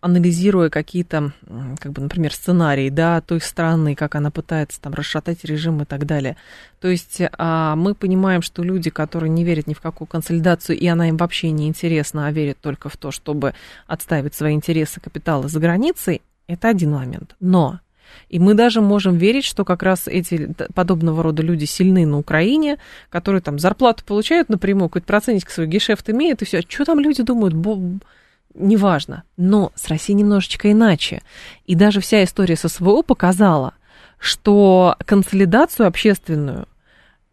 анализируя какие-то, как бы, например, сценарии, да, той страны, как она пытается там расшатать режим и так далее. То есть а, мы понимаем, что люди, которые не верят ни в какую консолидацию, и она им вообще не интересна, а верят только в то, чтобы отставить свои интересы капитала за границей, это один момент. Но и мы даже можем верить, что как раз эти подобного рода люди сильны на Украине, которые там зарплату получают напрямую, какой-то процентик свой гешефт имеют, и все. А что там люди думают? Неважно. Но с Россией немножечко иначе. И даже вся история с СВО показала, что консолидацию общественную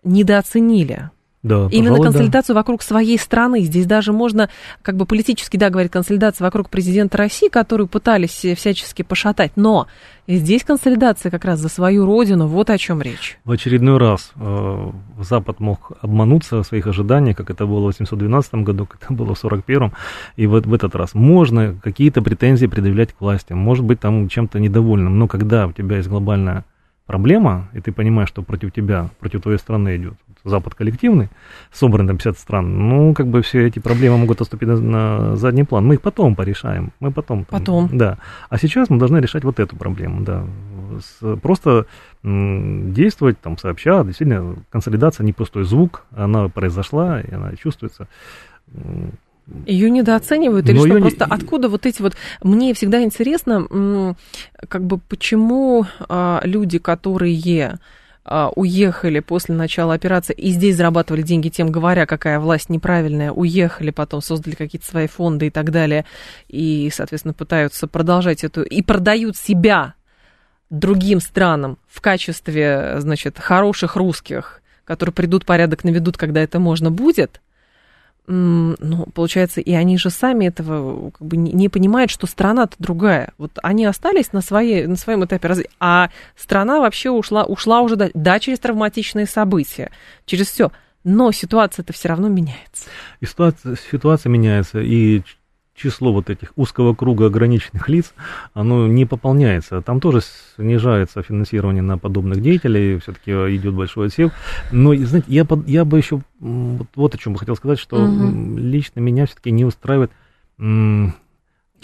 недооценили. Да, Именно консолидацию да. вокруг своей страны. Здесь даже можно, как бы политически, да, говорить, консолидация вокруг президента России, которую пытались всячески пошатать. Но здесь консолидация как раз за свою родину. Вот о чем речь. В очередной раз э, Запад мог обмануться в своих ожиданиях, как это было в 812 году, как это было в 41 И вот в этот раз можно какие-то претензии предъявлять к власти. Может быть, там чем-то недовольным. Но когда у тебя есть глобальная проблема, и ты понимаешь, что против тебя, против твоей страны идет Запад коллективный, собранный там 50 стран, ну, как бы все эти проблемы могут отступить на, на задний план. Мы их потом порешаем, мы потом. Там, потом. Да. А сейчас мы должны решать вот эту проблему, да. С, просто м, действовать там сообща, действительно, консолидация не пустой звук, она произошла, и она чувствуется. Ее недооценивают или Но что? Просто не... откуда вот эти вот... Мне всегда интересно, как бы почему а, люди, которые а, уехали после начала операции и здесь зарабатывали деньги, тем говоря, какая власть неправильная, уехали, потом создали какие-то свои фонды и так далее, и, соответственно, пытаются продолжать эту... и продают себя другим странам в качестве, значит, хороших русских, которые придут, порядок наведут, когда это можно будет, ну, получается, и они же сами этого как бы не понимают, что страна-то другая. Вот они остались на, своей, на своем этапе развития, а страна вообще ушла, ушла уже, да, да, через травматичные события, через все. Но ситуация-то все равно меняется. И ситуация, ситуация меняется, и число вот этих узкого круга ограниченных лиц, оно не пополняется. Там тоже снижается финансирование на подобных деятелей, все-таки идет большой отсев. Но, знаете, я, я бы еще вот, вот о чем бы хотел сказать, что угу. лично меня все-таки не устраивает м,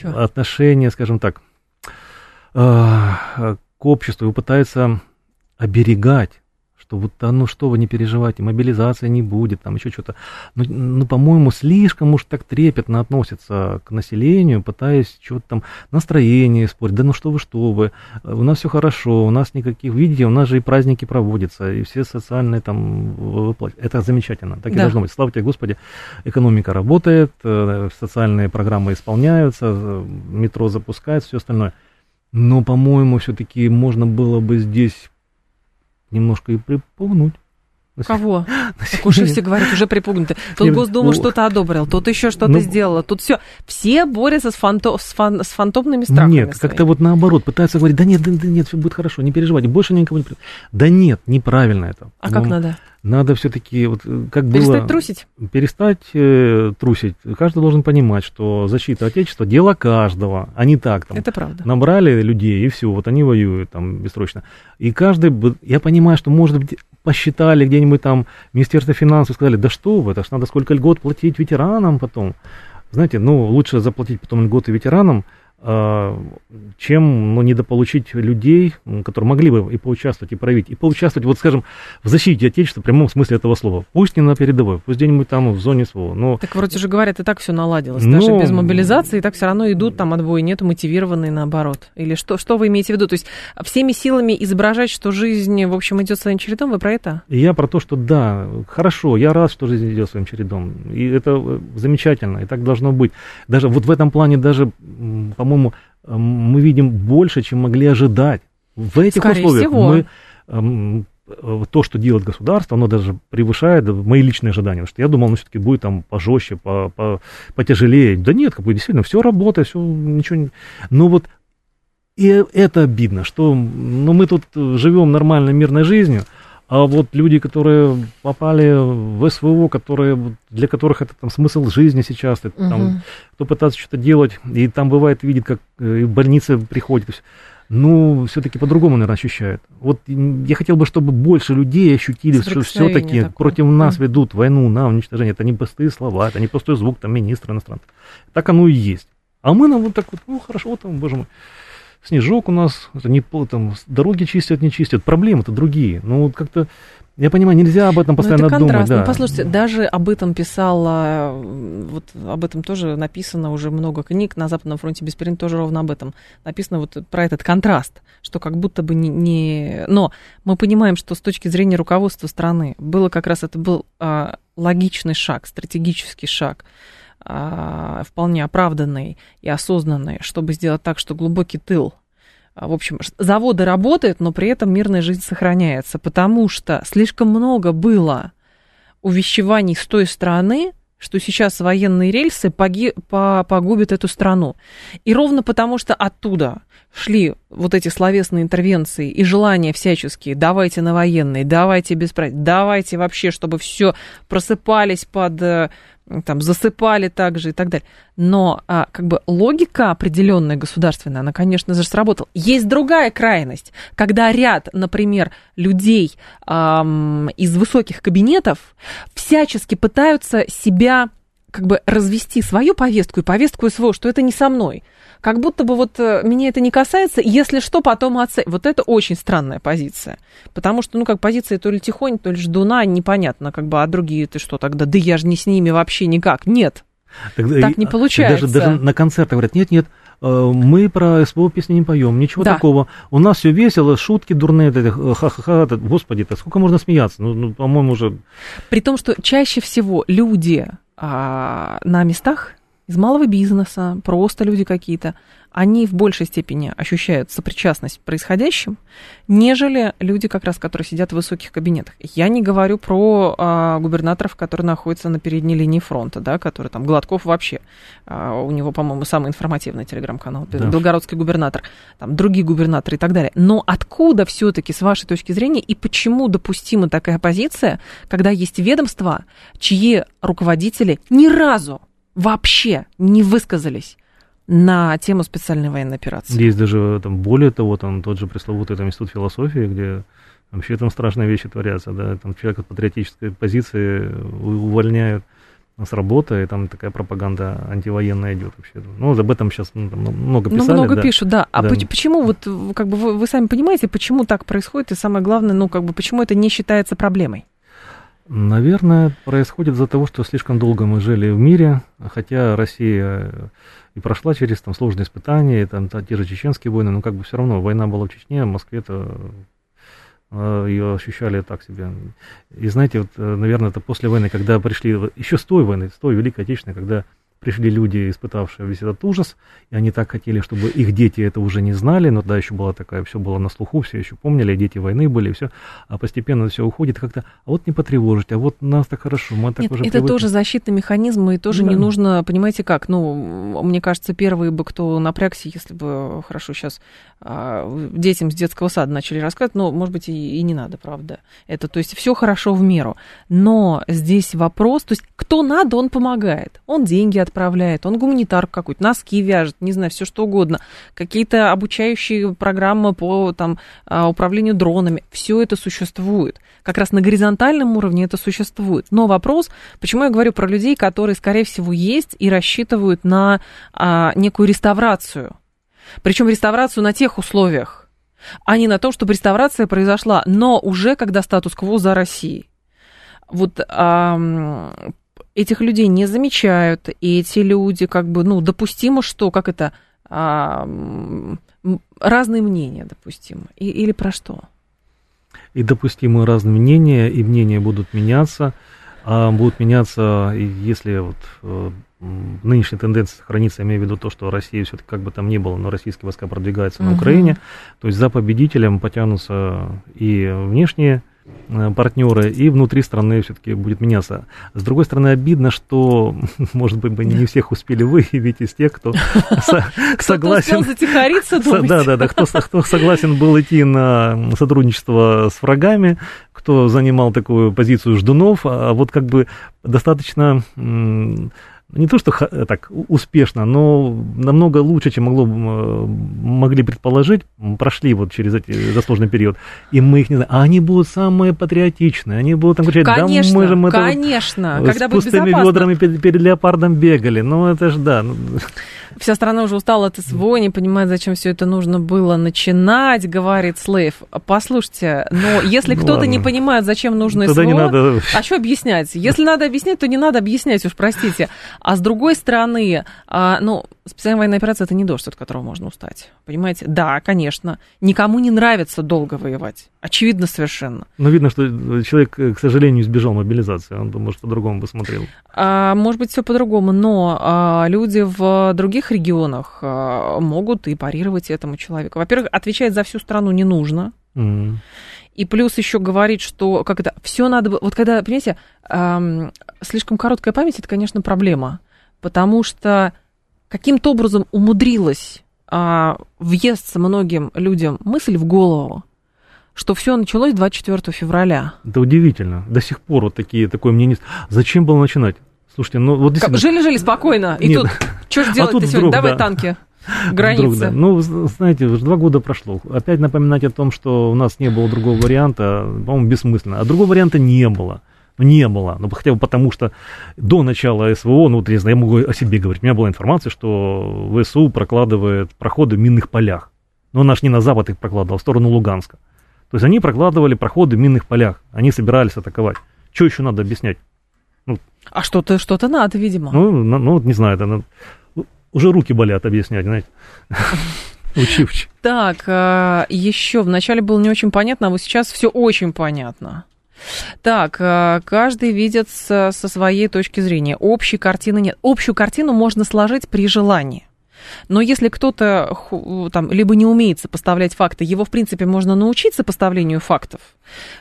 отношение, скажем так, э, к обществу и пытается оберегать что вот, а ну что вы не переживайте, мобилизация не будет, там еще что-то. Ну, ну, по-моему, слишком уж так трепетно относятся к населению, пытаясь что-то там настроение спорить. Да ну что вы, что вы, у нас все хорошо, у нас никаких, видите, у нас же и праздники проводятся, и все социальные там выплаты. Это замечательно, так да. и должно быть. Слава тебе, Господи, экономика работает, э, социальные программы исполняются, метро запускается, все остальное. Но, по-моему, все-таки можно было бы здесь немножко и припугнуть. Кого? Так уже все говорят, уже припугнуты. Тут Госдума ну, что-то одобрил, тут еще что-то ну, сделала, тут все. Все борются с, фанто, с, фан, с фантомными страхами. Нет, как-то вот наоборот, пытаются говорить, да нет, да, да нет, все будет хорошо, не переживайте, больше никого не... Да нет, неправильно это. А как надо? Надо все-таки, вот, э, как перестать было... трусить? Перестать э, трусить. Каждый должен понимать, что защита Отечества – дело каждого, а не так. Там, Это правда. Набрали людей, и все, вот они воюют там бессрочно. И каждый, я понимаю, что, может быть, посчитали где-нибудь там Министерство финансов, сказали, да что вы, это ж надо сколько льгот платить ветеранам потом. Знаете, ну, лучше заплатить потом льготы ветеранам, чем ну, недополучить людей, которые могли бы и поучаствовать, и проявить, и поучаствовать, вот скажем, в защите Отечества в прямом смысле этого слова. Пусть не на передовой, пусть где-нибудь там в зоне СВО. Но... Так вроде же говорят, и так все наладилось. Но... Даже без мобилизации, и так все равно идут там отбой, нету мотивированные наоборот. Или что, что вы имеете в виду? То есть всеми силами изображать, что жизнь, в общем, идет своим чередом, вы про это? Я про то, что да, хорошо, я рад, что жизнь идет своим чередом. И это э, замечательно, и так должно быть. Даже вот в этом плане даже, по по-моему, мы видим больше, чем могли ожидать. В этих Скорее условиях всего. мы то, что делает государство, оно даже превышает мои личные ожидания. Потому что я думал, ну, все-таки будет там пожестче, по, по, потяжелее. Да нет, как бы действительно все работает, все ничего не... Но вот и это обидно, что ну, мы тут живем нормальной мирной жизнью, а вот люди, которые попали в СВО, которые, для которых это там смысл жизни сейчас, это, угу. там, кто пытается что-то делать, и там бывает, видит, как э, в больнице приходит, ну, все-таки по-другому, наверное, ощущают. Вот я хотел бы, чтобы больше людей ощутили, что все-таки против нас mm. ведут войну на уничтожение. Это не пустые слова, это не пустой звук там министра иностранных. Так оно и есть. А мы нам вот так вот, ну, хорошо, там, боже мой снежок у нас, это не, там, дороги чистят, не чистят, проблемы-то другие. Ну, вот как-то, я понимаю, нельзя об этом постоянно это думать. Да. Ну, послушайте, даже об этом писала, вот об этом тоже написано уже много книг, на Западном фронте без перин тоже ровно об этом. Написано вот про этот контраст, что как будто бы не, не... Но мы понимаем, что с точки зрения руководства страны было как раз, это был а, логичный шаг, стратегический шаг вполне оправданный и осознанный, чтобы сделать так, что глубокий тыл а, в общем, заводы работают, но при этом мирная жизнь сохраняется, потому что слишком много было увещеваний с той стороны, что сейчас военные рельсы поги- по- погубят эту страну. И ровно потому, что оттуда шли вот эти словесные интервенции и желания всяческие, давайте на военные, давайте без давайте вообще, чтобы все просыпались под э, там засыпали также и так далее. Но а, как бы логика определенная государственная, она, конечно же, сработала. Есть другая крайность, когда ряд, например, людей эм, из высоких кабинетов всячески пытаются себя как бы развести свою повестку и повестку СВО, что это не со мной как будто бы вот э, меня это не касается, если что, потом оценивать. Вот это очень странная позиция. Потому что, ну, как позиция то ли тихонь, то ли ждуна, непонятно, как бы, а другие ты что тогда? Да я же не с ними вообще никак. Нет, Тогда, так не получается. Даже, даже на концертах говорят, нет, нет, э, мы про СПО песни не поем, ничего да. такого. У нас все весело, шутки дурные, ха-ха-ха, господи, это сколько можно смеяться? Ну, ну, по-моему, уже... При том, что чаще всего люди а, на местах из малого бизнеса, просто люди какие-то, они в большей степени ощущают сопричастность к происходящим, нежели люди, как раз, которые сидят в высоких кабинетах. Я не говорю про а, губернаторов, которые находятся на передней линии фронта, да, которые там, Гладков вообще, а, у него, по-моему, самый информативный телеграм-канал, да. Белгородский губернатор, там, другие губернаторы и так далее. Но откуда все-таки, с вашей точки зрения, и почему допустима такая позиция, когда есть ведомства, чьи руководители ни разу вообще не высказались на тему специальной военной операции. Есть даже там более того, там тот же пресловутый там, институт философии, где вообще там страшные вещи творятся, да, там человек от патриотической позиции увольняют с работы, и там такая пропаганда антивоенная идет вообще. Ну, об этом сейчас ну, там много Ну, писали. много да. пишут, да. А Да. поч- почему вот, как бы вы, вы сами понимаете, почему так происходит, и самое главное, ну, как бы, почему это не считается проблемой? Наверное, происходит из-за того, что слишком долго мы жили в мире, хотя Россия и прошла через там сложные испытания, там та- те же чеченские войны, но как бы все равно война была в Чечне, а в Москве-то э, ее ощущали так себе. И знаете, вот, э, наверное, это после войны, когда пришли, еще с той войны, с той Великой Отечественной, когда пришли люди, испытавшие весь этот ужас, и они так хотели, чтобы их дети это уже не знали, но тогда еще была такая, все было на слуху, все еще помнили, дети войны были, все, а постепенно все уходит как-то, а вот не потревожить, а вот нас так хорошо, мы так Нет, уже это привыкли. тоже защитный механизм, и тоже Да. не нужно, понимаете как, ну, мне кажется, первые бы, кто напрягся, если бы, хорошо, сейчас детям с детского сада начали рассказывать, но, может быть, и, и не надо, правда. Это, то есть, все хорошо в меру. Но здесь вопрос, то есть, кто надо, он помогает. Он деньги отправляет, он гуманитарку какую-то, носки вяжет, не знаю, все что угодно. Какие-то обучающие программы по там, а, управлению дронами. Все это существует. Как раз на горизонтальном уровне это существует. Но вопрос, почему я говорю про людей, которые, скорее всего, есть и рассчитывают на а, некую реставрацию. Причем реставрацию на тех условиях, а не на том, чтобы реставрация произошла, но уже когда статус-кво за Россией. Вот ам, этих людей не замечают, и эти люди, как бы, ну, допустимо, что, как это, м, разные мнения допустимо. И, или про что? и допустимы разные мнения, и мнения будут меняться, а будут меняться, если вот э, нынешняя тенденция сохранится, я имею в виду то, что Россия все-таки как бы там ни было, но российские войска продвигаются на Мгм. Украине, то есть за победителем потянутся и внешние партнеры, и внутри страны все-таки будет меняться. С другой стороны, обидно, что, может быть, бы не всех успели выявить из тех, кто согласен. затихариться? Да, да, да. Кто, согласен был идти на сотрудничество с врагами, кто занимал такую позицию ждунов, а вот как бы достаточно не то что так успешно, но намного лучше, чем могло, м, могли предположить, прошли вот через эти, этот сложный период. И мы их не знаем. А они будут самые патриотичные, они будут там кричать, Конечно, да мы же мы вот конечно, с когда будет пустыми безопасно. ведрами перед, перед леопардом бегали. Ну, это ж да. ну, Вся страна уже устала от СВО, не понимает, зачем все это нужно было начинать, говорит Слейв. Послушайте, но если Ну кто-то не понимает, зачем нужно Тогда СВО, не надо. а что объяснять? Если надо объяснять, то не надо объяснять, уж простите. А с другой стороны, а, ну, специальная военная операция это не дождь, от которого можно устать. Понимаете? Да, конечно. Никому не нравится долго воевать. Очевидно совершенно. Но видно, что человек, э, к сожалению, избежал мобилизации. Он может, по-другому бы смотрел. А, может быть, все по-другому, но а, люди в других регионах а, могут и парировать этому человеку. Во-первых, отвечать за всю страну не нужно. М. И плюс еще говорить, что как это, все надо было. Вот когда, понимаете, ам, слишком короткая память это, конечно, проблема. Потому что каким-то образом умудрилась а, въесться многим людям мысль в голову, что все началось 24 февраля. Это удивительно. До сих пор вот такие, такое мнение. Зачем было начинать? Слушайте, ну вот действительно... Жили-жили спокойно, и Нет. тут что же делать-то тут сегодня? вдруг, Давай да. танки. Вдруг, Границы. да. Ну, знаете, уже два года прошло. Опять напоминать о том, что у нас не было другого варианта, по-моему, бессмысленно. А другого варианта не было. Ну, Не было. Ну, хотя бы потому, что до начала СВО, ну, вот, не знаю, я могу о себе говорить, у меня была информация, что ВСУ прокладывает проходы в минных полях. Но наш не на запад их прокладывал, а в сторону Луганска. То есть они прокладывали проходы в минных полях. Они собирались атаковать. Что еще надо объяснять? А что-то что надо, видимо. Ну, ну, вот не знаю, это на- уже руки болят объяснять, знаете. Учивчи. Так, еще вначале было не очень понятно, а вот сейчас все очень понятно. Так, э, каждый видит со, своей точки зрения. Общей картины нет. Общую картину можно сложить при желании. Но если кто-то там либо не умеет сопоставлять факты, его, в принципе, можно научить сопоставлению фактов,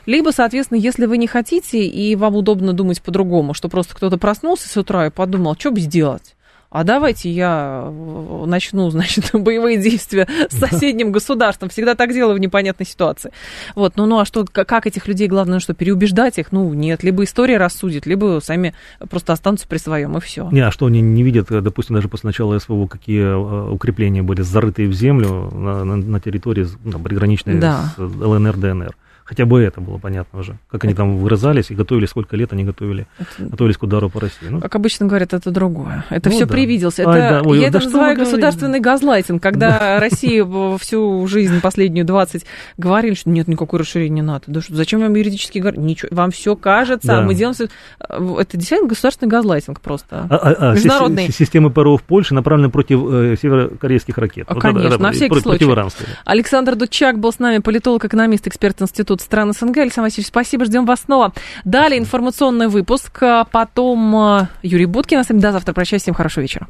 либо, соответственно, если вы не хотите и вам удобно думать по-другому, что просто кто-то проснулся с утра и подумал, что бы сделать? А давайте я э, начну, значит, боевые действия с соседним государством. Всегда так делаю в непонятной ситуации. Вот, ну, ну а что, как этих людей, главное, что, переубеждать их? Ну, нет, либо история рассудит, либо сами просто останутся при своем, и все. Не, а что они не видят, допустим, даже после начала СВО, какие э, укрепления были зарытые в землю на, на- на территории ну, там, приграничной Да. с ЛНР, ДНР? Хотя бы это было понятно уже. Как они там выразались и готовили, сколько лет они готовили, готовились к удару по России. Ну, Как обычно говорят, это другое. Это Ну все да. привиделось. Ай, Это, да. Ой, я да это называю государственный газлайтинг, когда Россия в- всю жизнь, последнюю 20, говорили, что нет никакой расширения НАТО. Да что, зачем вам юридические гор- Ничего, вам все кажется, а Да. мы делаем... всё- Это действительно государственный газлайтинг просто. А- а- а Международный. си- си- Системы ПРО в Польше направлены против э, северокорейских ракет. А, Вот конечно, это- на это- всякий против случай. Александр Дудчак был с нами, политолог, экономист, эксперт Института стран СНГ. Александр Васильевич, спасибо, ждем вас снова. Далее информационный выпуск, а потом э, Юрий Буткин. На самом деле, до завтра. Прощаюсь, всем хорошего вечера.